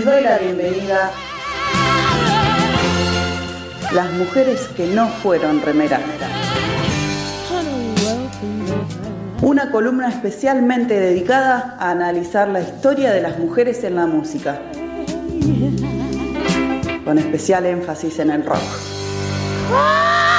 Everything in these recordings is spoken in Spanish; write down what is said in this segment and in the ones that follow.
les doy la bienvenida las mujeres que no fueron remeras. Una columna especialmente dedicada a analizar la historia de las mujeres en la música, con especial énfasis en el rock.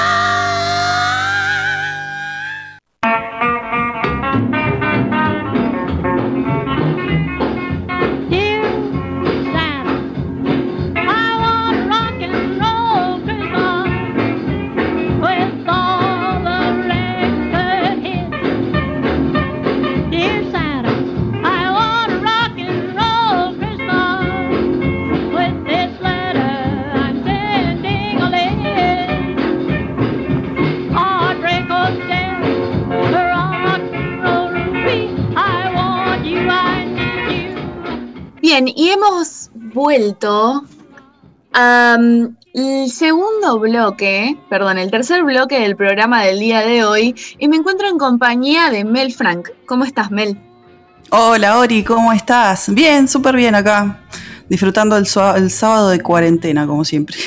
Vuelto al segundo bloque, perdón, el tercer bloque del programa del día de hoy y me encuentro en compañía de Mel Frank. ¿Cómo estás, Mel? Hola, Ori, ¿cómo estás? Bien, súper bien acá, disfrutando el, el sábado de cuarentena, como siempre.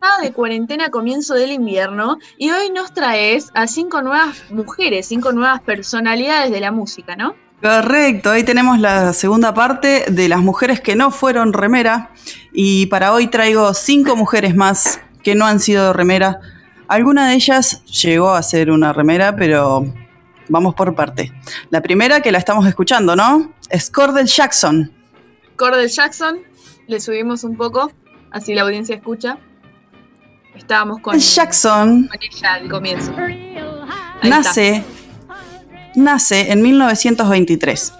Sábado de cuarentena, comienzo del invierno, y hoy nos traes a cinco nuevas mujeres, cinco nuevas personalidades de la música, ¿no? Correcto, ahí tenemos la segunda parte de las mujeres que no fueron remera y para hoy traigo cinco mujeres más que no han sido remera. Alguna de ellas llegó a ser una remera, pero vamos por parte. La primera que la estamos escuchando, ¿no? Es Cordell Jackson. Cordell Jackson, le subimos un poco, así la audiencia escucha. Estábamos con, Jackson con ella al comienzo. nace nace en 1923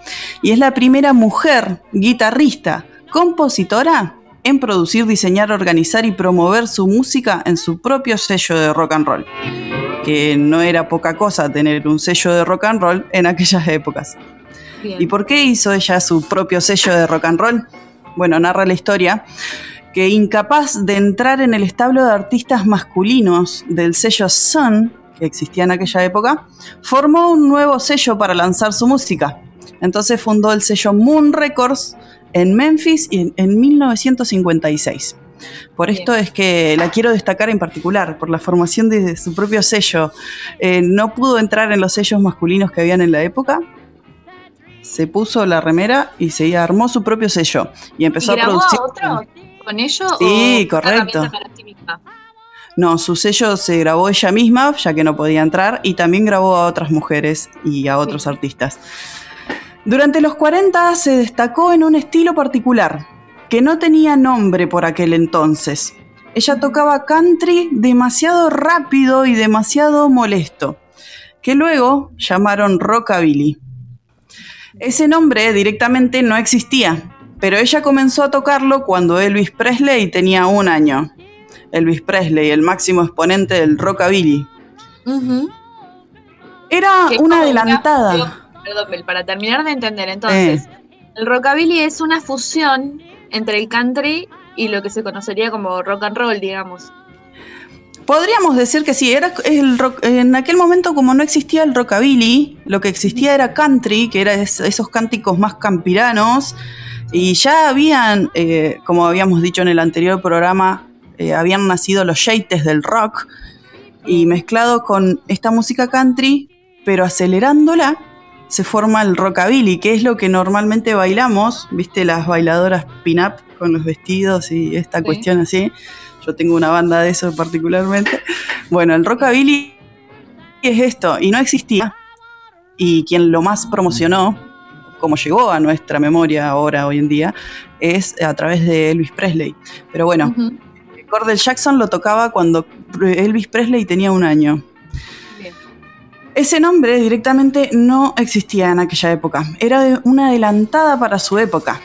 y es la primera mujer guitarrista, compositora en producir, diseñar, organizar y promover su música en su propio sello de rock and roll. Que no era poca cosa tener un sello de rock and roll en aquellas épocas. ¿Y por qué hizo ella su propio sello de rock and roll? Bueno, narra la historia que incapaz de entrar en el establo de artistas masculinos del sello Sun, que existía en aquella época, formó un nuevo sello para lanzar su música. Entonces fundó el sello Moon Records en Memphis en, 1956. Por esto es que la quiero destacar en particular, por la formación de su propio sello. Eh, no pudo entrar en los sellos masculinos que habían en la época. Se puso la remera y se armó su propio sello. Y empezó a producir. otro con ello? Sí, correcto. No, su sello se grabó ella misma, ya que no podía entrar, y también grabó a otras mujeres y a otros artistas. Durante los 40 se destacó en un estilo particular, que no tenía nombre por aquel entonces. Ella tocaba country demasiado rápido y demasiado molesto, que luego llamaron rockabilly. Ese nombre directamente no existía, pero ella comenzó a tocarlo cuando Elvis Presley tenía un año. Elvis Presley, el máximo exponente del rockabilly. Era una adelantada. Perdón, para terminar de entender, entonces, eh. el rockabilly es una fusión entre el country y lo que se conocería como rock and roll, digamos. Podríamos decir que sí, era el rock, en aquel momento como no existía el rockabilly, lo que existía era country, que eran esos cánticos más campiranos, y ya habían, eh, como habíamos dicho en el anterior programa, eh, habían nacido los yates del rock y mezclado con esta música country, pero acelerándola, se forma el rockabilly, que es lo que normalmente bailamos, viste las bailadoras pin-up con los vestidos y esta cuestión así. Yo tengo una banda de eso particularmente. Bueno, el rockabilly es esto, y no existía. Y quien lo más promocionó, como llegó a nuestra memoria ahora, hoy en día, es a través de Elvis Presley. Pero bueno, Cordell Jackson lo tocaba cuando Elvis Presley tenía un año. Ese nombre directamente no existía en aquella época. Era una adelantada para su época.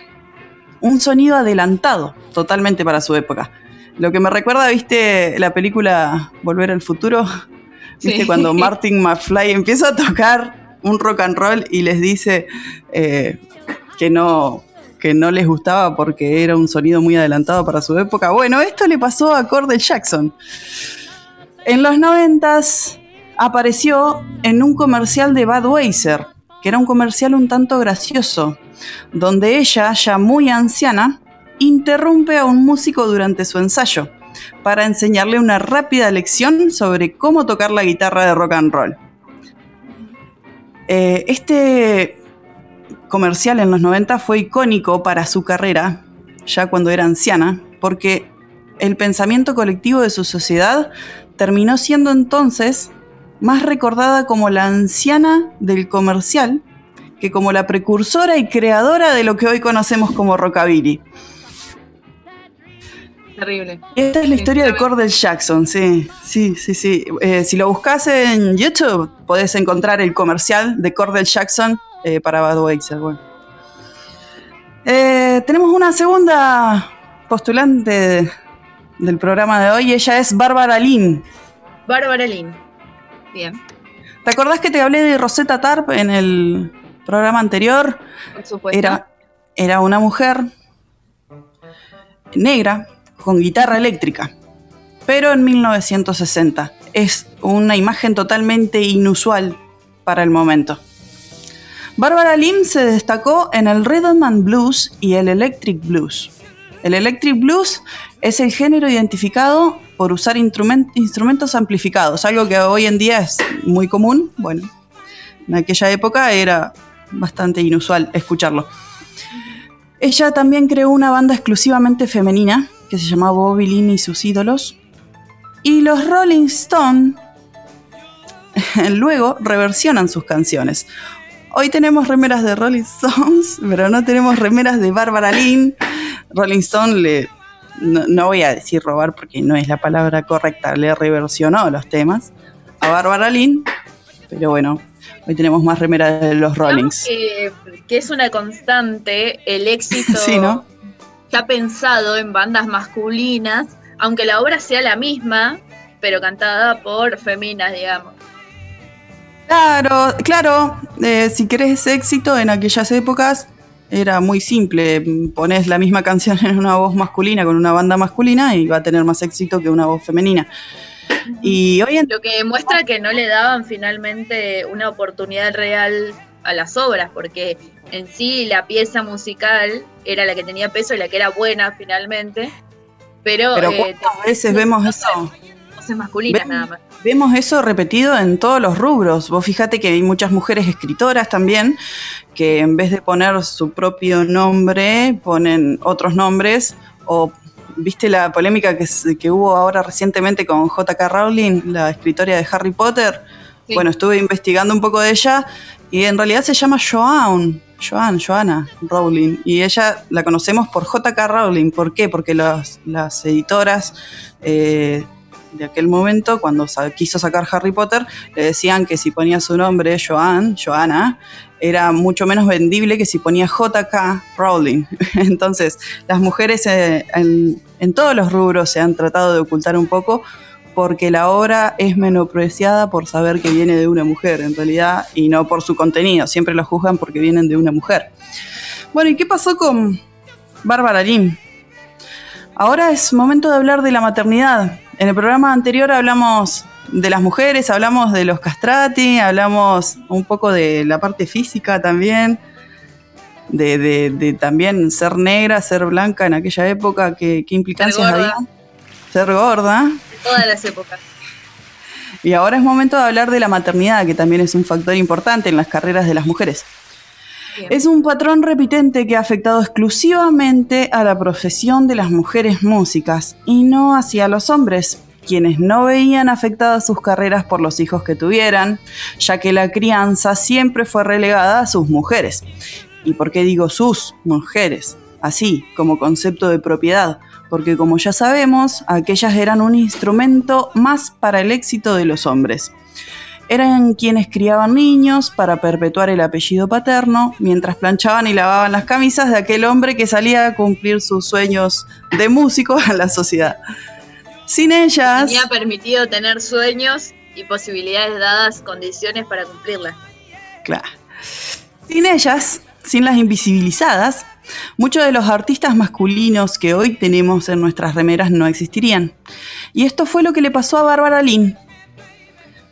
Un sonido adelantado totalmente para su época. Lo que me recuerda, viste, la película Volver al Futuro. Viste, cuando Martin McFly empieza a tocar un rock and roll y les dice eh, que no, que no les gustaba porque era un sonido muy adelantado para su época. Bueno, esto le pasó a Cordell Jackson. En los noventas apareció en un comercial de Budweiser, que era un comercial un tanto gracioso, donde ella, ya muy anciana, interrumpe a un músico durante su ensayo para enseñarle una rápida lección sobre cómo tocar la guitarra de rock and roll. Eh, este comercial en los 90 fue icónico para su carrera, ya cuando era anciana, porque el pensamiento colectivo de su sociedad terminó siendo entonces más recordada como la anciana del comercial que como la precursora y creadora de lo que hoy conocemos como rockabilly. Terrible. esta es la historia de Cordell Jackson, sí, sí, sí, sí. Eh, si lo buscas en YouTube, podés encontrar el comercial de Cordell Jackson eh, para Budweiser. Bueno. Eh, tenemos una segunda postulante del programa de hoy, ella es Bárbara Lynn. Bárbara Lynn, bien. ¿Te acordás que te hablé de Rosetta Tarp en el programa anterior? Por supuesto. Era, era una mujer negra con guitarra eléctrica, pero en 1960. Es una imagen totalmente inusual para el momento. Barbara Lim se destacó en el rhythm and blues y el electric blues. El electric blues es el género identificado por usar instrumentos amplificados, algo que hoy en día es muy común. Bueno, en aquella época era bastante inusual escucharlo. Ella también creó una banda exclusivamente femenina que se llamaba Bobby Lynn y sus ídolos. Y los Rolling Stones luego reversionan sus canciones. Hoy tenemos remeras de Rolling Stones, pero no tenemos remeras de Barbara Lynn. Rolling Stone le, no, voy a decir robar porque no es la palabra correcta, le reversionó los temas a Barbara Lynn, pero bueno, hoy tenemos más remeras de los Rollings. Que, que, es una constante el éxito sí, ¿no? que ha pensado en bandas masculinas, aunque la obra sea la misma, pero cantada por feminas, digamos. Claro, claro. Eh, si querés éxito en aquellas épocas, era muy simple. Pones la misma canción en una voz masculina con una banda masculina y va a tener más éxito que una voz femenina. Y hoy Lo que demuestra que no le daban finalmente una oportunidad real a las obras, porque en sí la pieza musical era la que tenía peso y la que era buena finalmente. Pero, pero eh, ¿cuántas veces vemos eso? Voces masculinas nada más vemos eso repetido en todos los rubros. Vos fíjate que hay muchas mujeres escritoras también que en vez de poner su propio nombre ponen otros nombres o viste la polémica que, que hubo ahora recientemente con J.K. Rowling, la escritora de Harry Potter. Bueno, estuve investigando un poco de ella y en realidad se llama Joan, Joan, Joanna Rowling. Y ella la conocemos por J.K. Rowling. ¿Por qué? Porque las editoras eh, de aquel momento, cuando quiso sacar Harry Potter, le decían que si ponía su nombre, Joan, Joanna, era mucho menos vendible que si ponía JK Rowling. Entonces, las mujeres eh, en, en, todos los rubros se han tratado de ocultar un poco porque la obra es menospreciada por saber que viene de una mujer, en realidad, y no por su contenido. Siempre lo juzgan porque vienen de una mujer. Bueno, ¿y qué pasó con Bárbara Lim? Ahora es momento de hablar de la maternidad. En el programa anterior hablamos de las mujeres, hablamos de los castrati, hablamos un poco de la parte física también, de, también ser negra, ser blanca en aquella época, qué, implicancias había. Ser gorda. todas las épocas. Y ahora es momento de hablar de la maternidad, que también es un factor importante en las carreras de las mujeres. Es un patrón repitente que ha afectado exclusivamente a la profesión de las mujeres músicas y no hacia los hombres, quienes no veían afectadas sus carreras por los hijos que tuvieran, ya que la crianza siempre fue relegada a sus mujeres. ¿Y por qué digo sus mujeres? Así, como concepto de propiedad, porque como ya sabemos, aquellas eran un instrumento más para el éxito de los hombres eran quienes criaban niños para perpetuar el apellido paterno, mientras planchaban y lavaban las camisas de aquel hombre que salía a cumplir sus sueños de músico a la sociedad. Sin ellas... Tenía permitido tener sueños y posibilidades dadas condiciones para cumplirlas. Claro. Sin ellas, sin las invisibilizadas, muchos de los artistas masculinos que hoy tenemos en nuestras remeras no existirían. Y esto fue lo que le pasó a Bárbara Lynn,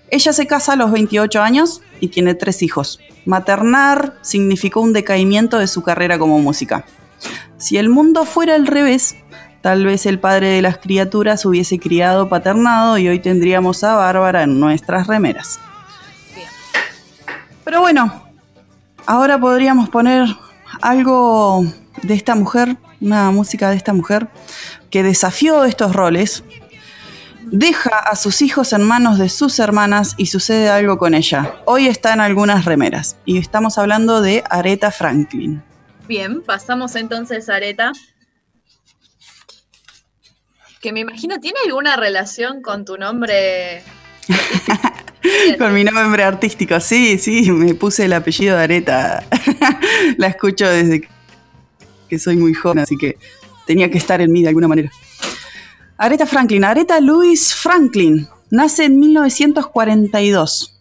ella se casa a los 28 años y tiene tres hijos. Maternar significó un decaimiento de su carrera como música. Si el mundo fuera al revés, tal vez el padre de las criaturas hubiese criado paternado y hoy tendríamos a Bárbara en nuestras remeras. Pero bueno, ahora podríamos poner algo de esta mujer, una música de esta mujer que desafió estos roles, deja a sus hijos en manos de sus hermanas y sucede algo con ella. Hoy está en algunas remeras y estamos hablando de Aretha Franklin. Bien, pasamos entonces a Aretha. Que me imagino, ¿tiene alguna relación con tu nombre? con mi nombre artístico, sí, sí, me puse el apellido de Aretha. La escucho desde que soy muy joven, así que tenía que estar en mí de alguna manera. Aretha Franklin, Aretha Louise Franklin, nace en 1942.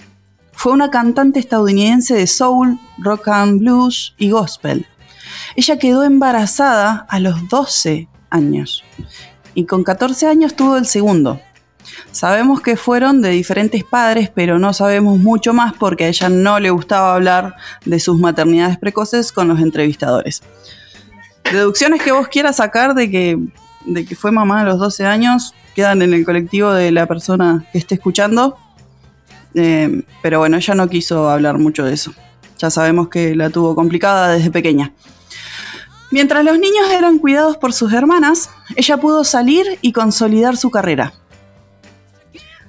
Fue una cantante estadounidense de soul, rock and blues y gospel. Ella quedó embarazada a los 12 años y con 14 años tuvo el segundo. Sabemos que fueron de diferentes padres, pero no sabemos mucho más porque a ella no le gustaba hablar de sus maternidades precoces con los entrevistadores. Deducciones que vos quieras sacar de que de que fue mamá a los 12 años quedan en el colectivo de la persona que esté escuchando. Eh, pero bueno, ella no quiso hablar mucho de eso. Ya sabemos que la tuvo complicada desde pequeña. Mientras los niños eran cuidados por sus hermanas, ella pudo salir y consolidar su carrera.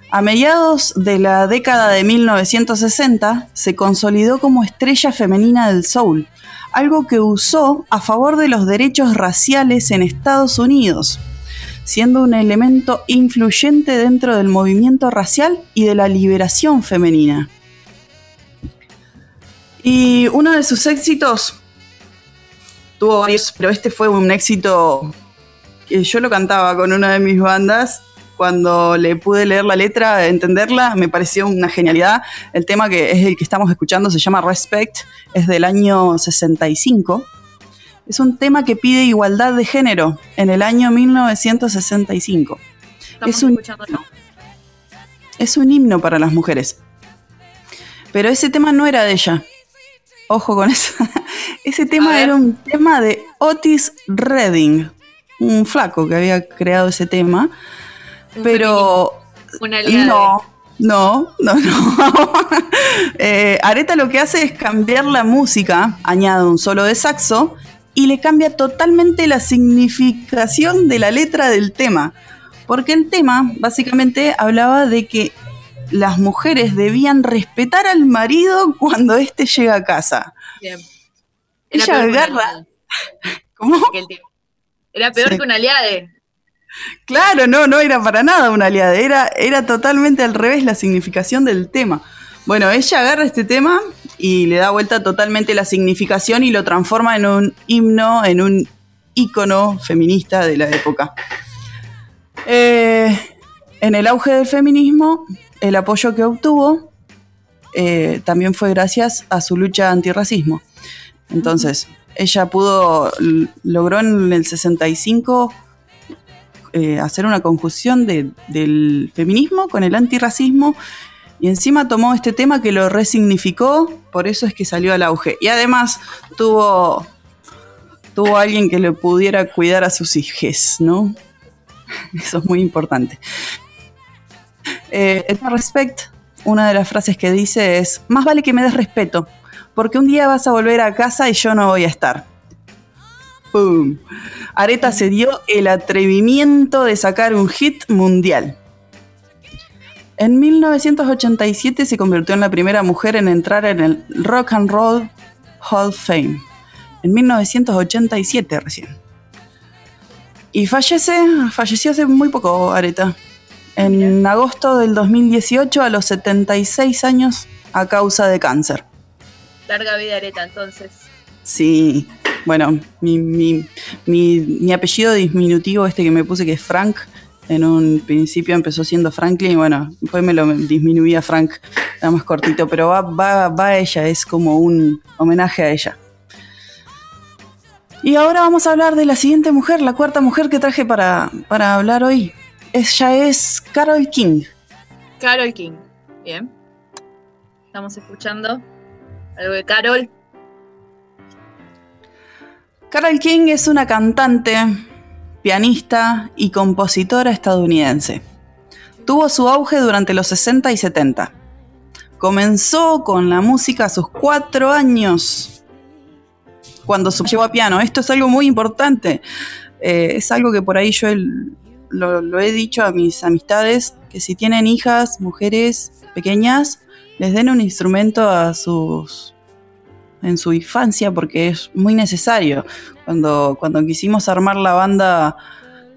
A mediados de la década de 1960 se consolidó como estrella femenina del soul, algo que usó a favor de los derechos raciales en Estados Unidos, siendo un elemento influyente dentro del movimiento racial y de la liberación femenina. Y uno de sus éxitos, tuvo varios, pero este fue un éxito que yo lo cantaba con una de mis bandas cuando le pude leer la letra, entenderla, me pareció una genialidad. El tema que es el que estamos escuchando se llama Respect, es del año 65. Es un tema que pide igualdad de género en el año 1965. Es un, es un himno para las mujeres. Pero ese tema no era de ella. Ojo con eso. Ese tema era un tema de Otis Redding, un flaco que había creado ese tema pero no, no, no, no. Eh, Areta lo que hace es cambiar la música, añade un solo de saxo y le cambia totalmente la significación de la letra del tema. Porque el tema básicamente hablaba de que las mujeres debían respetar al marido cuando éste llega a casa. Bien. Era Ella agarra. ¿Cómo? Era peor que un aliade. Claro, no, no era para nada una aliada, era, era totalmente al revés la significación del tema. Bueno, ella agarra este tema y le da vuelta totalmente la significación y lo transforma en un himno, en un ícono feminista de la época. Eh, en el auge del feminismo, el apoyo que obtuvo eh, también fue gracias a su lucha antirracismo. Entonces, ella pudo, logró en el 65 eh, hacer una conjunción del feminismo con el antirracismo y encima tomó este tema que lo resignificó, por eso es que salió al auge. Y además tuvo, tuvo alguien que le pudiera cuidar a sus hijos, ¿no? Eso es muy importante. Eh, respect, una de las frases que dice es, más vale que me des respeto, porque un día vas a volver a casa y yo no voy a estar. ¡Pum! Areta se dio el atrevimiento de sacar un hit mundial. En 1987 se convirtió en la primera mujer en entrar en el Rock and Roll Hall of Fame. En 1987 recién. Y fallece, falleció hace muy poco Areta. En agosto del 2018 a los 76 años a causa de cáncer. Larga vida Areta entonces. Sí, bueno, mi, mi, mi, apellido diminutivo, este que me puse que es Frank, en un principio empezó siendo Franklin y bueno, después me lo disminuía Frank, era más cortito, pero va, va, va a ella, es como un homenaje a ella. Y ahora vamos a hablar de la siguiente mujer, la cuarta mujer que traje para, para hablar hoy. Ella es Carol King. Carol King, bien. Estamos escuchando algo de Carol. Carol King es una cantante, pianista y compositora estadounidense. Tuvo su auge durante los 60 y 70. Comenzó con la música a sus cuatro años, cuando se a piano. Esto es algo muy importante. Eh, es algo que por ahí yo lo he dicho a mis amistades, que si tienen hijas, mujeres pequeñas, les den un instrumento a sus en su infancia porque es muy necesario. Cuando, cuando quisimos armar la banda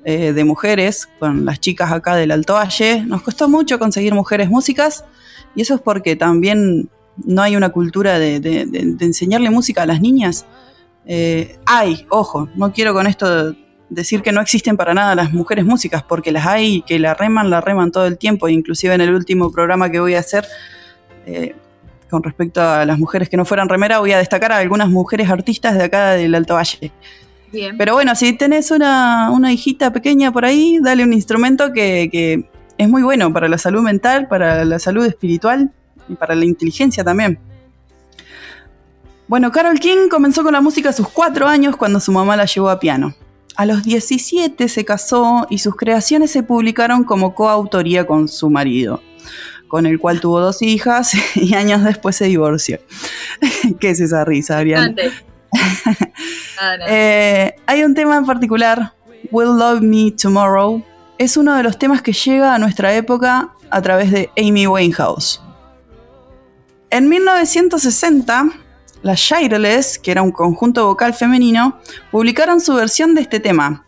eh, de mujeres con las chicas acá del Alto Valle, nos costó mucho conseguir mujeres músicas y eso es porque también no hay una cultura de, enseñarle música a las niñas. Eh, hay, ojo, no quiero con esto decir que no existen para nada las mujeres músicas, porque las hay que la reman, la reman todo el tiempo, inclusive en el último programa que voy a hacer, eh, con respecto a las mujeres que no fueran remera, voy a destacar a algunas mujeres artistas de acá del Alto Valle. Bien. Pero bueno, si tenés una, hijita pequeña por ahí, dale un instrumento que, es muy bueno para la salud mental, para la salud espiritual y para la inteligencia también. Bueno, Carol King comenzó con la música a sus cuatro años cuando su mamá la llevó a piano. A los 17 se casó y sus creaciones se publicaron como coautoría con su marido con el cual tuvo dos hijas y años después se divorció. ¿Qué es esa risa, Ariana? Ah, eh, hay un tema en particular, Will Love Me Tomorrow, es uno de los temas que llega a nuestra época a través de Amy Winehouse. En 1960, las Shirelles, que era un conjunto vocal femenino, publicaron su versión de este tema.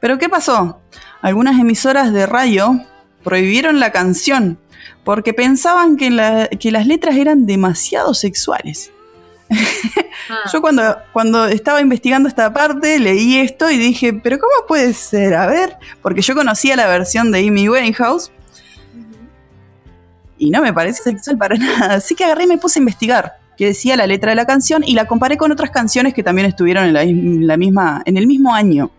Pero ¿qué pasó? Algunas emisoras de radio prohibieron la canción porque pensaban que, las letras eran demasiado sexuales. Ah. Yo cuando, cuando estaba investigando esta parte leí esto y dije, pero ¿cómo puede ser? A ver, porque yo conocía la versión de Amy Winehouse y no me parece sexual para nada. Así que agarré y me puse a investigar qué decía la letra de la canción y la comparé con otras canciones que también estuvieron en, la, misma, en el mismo año.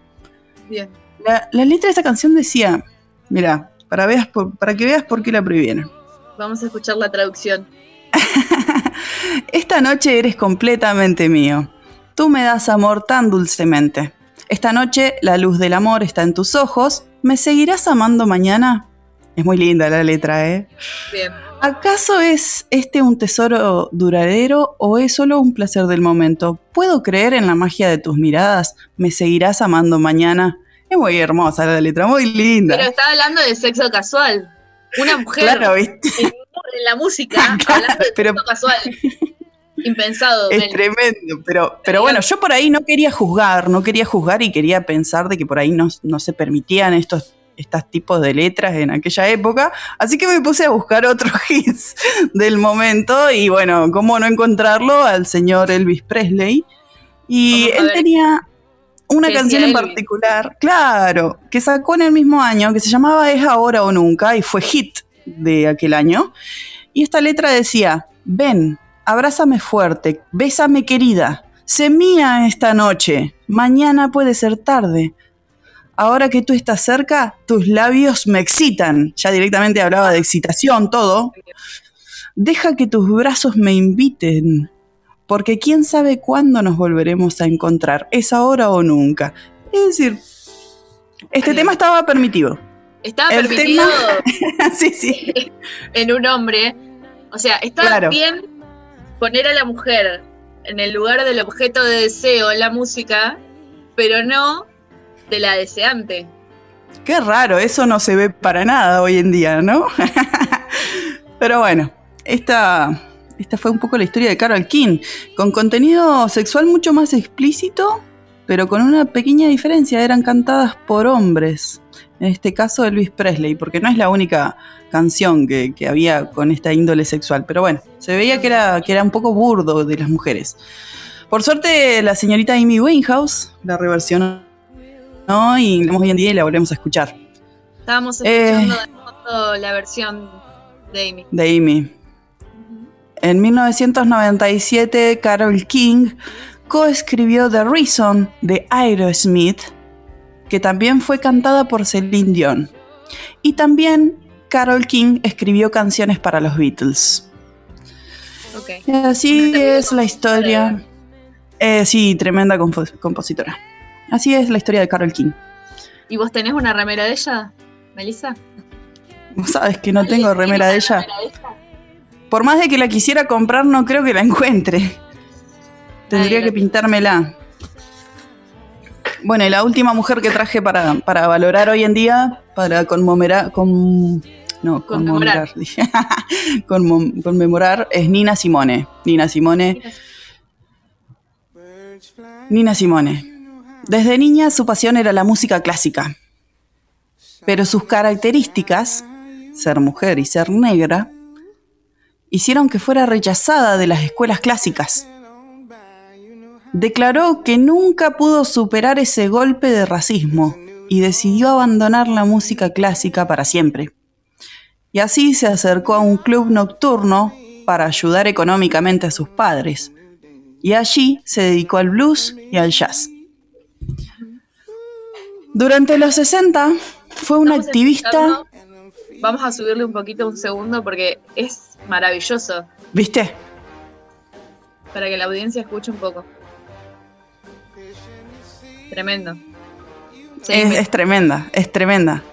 Bien. La, letra de esta canción decía, mira, para, veas para que veas por qué la prohibieron. Vamos a escuchar la traducción. Esta noche eres completamente mío. Tú me das amor tan dulcemente. Esta noche la luz del amor está en tus ojos. ¿Me seguirás amando mañana? Es muy linda la letra, ¿eh? Bien. ¿Acaso es este un tesoro duradero o es solo un placer del momento? ¿Puedo creer en la magia de tus miradas? ¿Me seguirás amando mañana? Es muy hermosa la letra, muy linda. Pero está hablando de sexo casual una mujer en, la música hablando de pero, casual. Impensado. Es tremendo, pero, pero bueno, yo por ahí no quería juzgar, no quería juzgar y quería pensar de que por ahí no, se permitían estos, estos tipos de letras en aquella época, así que me puse a buscar otros hits del momento y bueno, cómo no encontrarlo al señor Elvis Presley. Y él tenía una canción en particular, claro, que sacó en el mismo año, que se llamaba Es ahora o nunca, y fue hit de aquel año. Y esta letra decía, ven, abrázame fuerte, bésame querida, sé mía esta noche, mañana puede ser tarde. Ahora que tú estás cerca, tus labios me excitan. Ya directamente hablaba de excitación, todo. Deja que tus brazos me inviten porque quién sabe cuándo nos volveremos a encontrar, es ahora o nunca. Es decir, este tema estaba permitido. Estaba permitido sí, sí. en un hombre. O sea, está bien poner a la mujer en el lugar del objeto de deseo en la música, pero no de la deseante. Qué raro, eso no se ve para nada hoy en día, ¿no? pero bueno, esta esta fue un poco la historia de Carol King, con contenido sexual mucho más explícito, pero con una pequeña diferencia, eran cantadas por hombres. En este caso Elvis Presley, porque no es la única canción que, había con esta índole sexual. Pero bueno, se veía que era, que era un poco burdo de las mujeres. Por suerte, la señorita Amy Winehouse la reversionó y hoy en día la volvemos a escuchar. Estábamos escuchando eh, la versión de Amy. De Amy. En 1997, Carol King coescribió The Reason de Aerosmith, que también fue cantada por Celine Dion. Y también Carol King escribió canciones para los Beatles. así es la historia. Eh, sí, tremenda compo- compositora. Así es la historia de Carol King. ¿Y vos tenés una remera de ella, Melissa? Vos sabes que no tengo remera de ella. Por más de que la quisiera comprar, no creo que la encuentre. Tendría Ay, que la- pintármela. Bueno, y la última mujer que traje para, para valorar hoy en día, para conmemorar, con, no, Conmemorar. conmemorar, conmemorar, es Nina Simone. Nina Simone. Nina Simone. Desde niña su pasión era la música clásica. Pero sus características, ser mujer y ser negra, hicieron que fuera rechazada de las escuelas clásicas. Declaró que nunca pudo superar ese golpe de racismo y decidió abandonar la música clásica para siempre. Y así se acercó a un club nocturno para ayudar económicamente a sus padres. Y allí se dedicó al blues y al jazz. Durante los 60 fue una Estamos activista, Vamos a subirle un poquito un segundo porque es maravilloso ¿viste? para que la audiencia escuche un poco. Tremendo. Es, tremenda, es tremenda.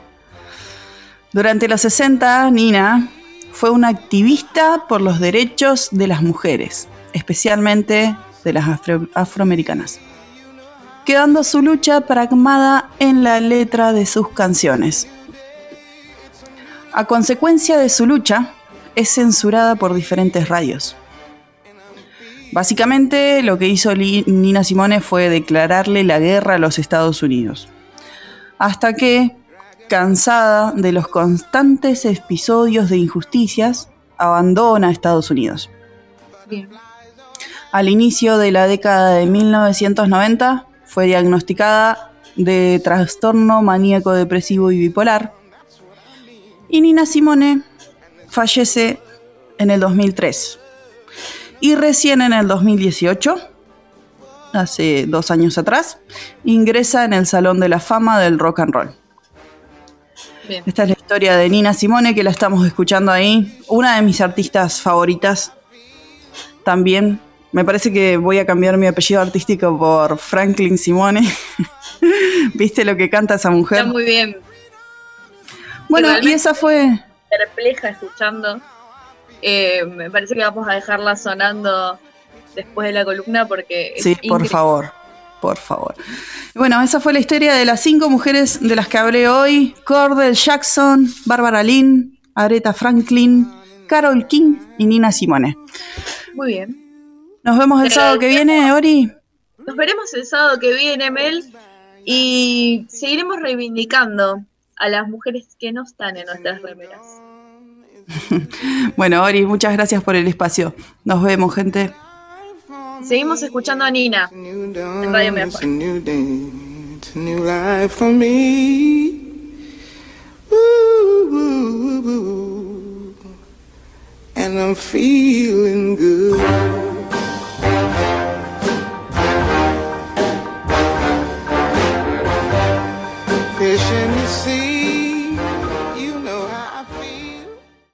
Durante los 60, Nina fue una activista por los derechos de las mujeres, especialmente de las afro- afroamericanas, quedando su lucha pragmada en la letra de sus canciones. A consecuencia de su lucha, es censurada por diferentes radios. Básicamente lo que hizo Nina Simone fue declararle la guerra a los Estados Unidos. Hasta que, cansada de los constantes episodios de injusticias, abandona Estados Unidos. Bien. Al inicio de la década de 1990 fue diagnosticada de trastorno maníaco depresivo y bipolar. Y Nina Simone fallece en el 2003. Y recién en el 2018, hace dos años atrás, ingresa en el Salón de la Fama del Rock and Roll. Bien. Esta es la historia de Nina Simone, que la estamos escuchando ahí. Una de mis artistas favoritas. También. Me parece que voy a cambiar mi apellido artístico por Franklin Simone. ¿Viste lo que canta esa mujer? Está muy bien. Bueno, y esa fue. Perpleja escuchando. Eh, me parece que vamos a dejarla sonando después de la columna porque es Sí, por favor. Por favor. Bueno, esa fue la historia de las cinco mujeres de las que hablé hoy: Cordell Jackson, Barbara Lynn, Aretha Franklin, Carol King y Nina Simone. Muy bien. Nos vemos el sábado que viene, Ori. Nos veremos el sábado que viene, Mel, y seguiremos reivindicando a las mujeres que no están en nuestras remeras. Bueno, Ori, muchas gracias por el espacio. Nos vemos, gente. Seguimos escuchando a Nina en Radio And I'm feeling good.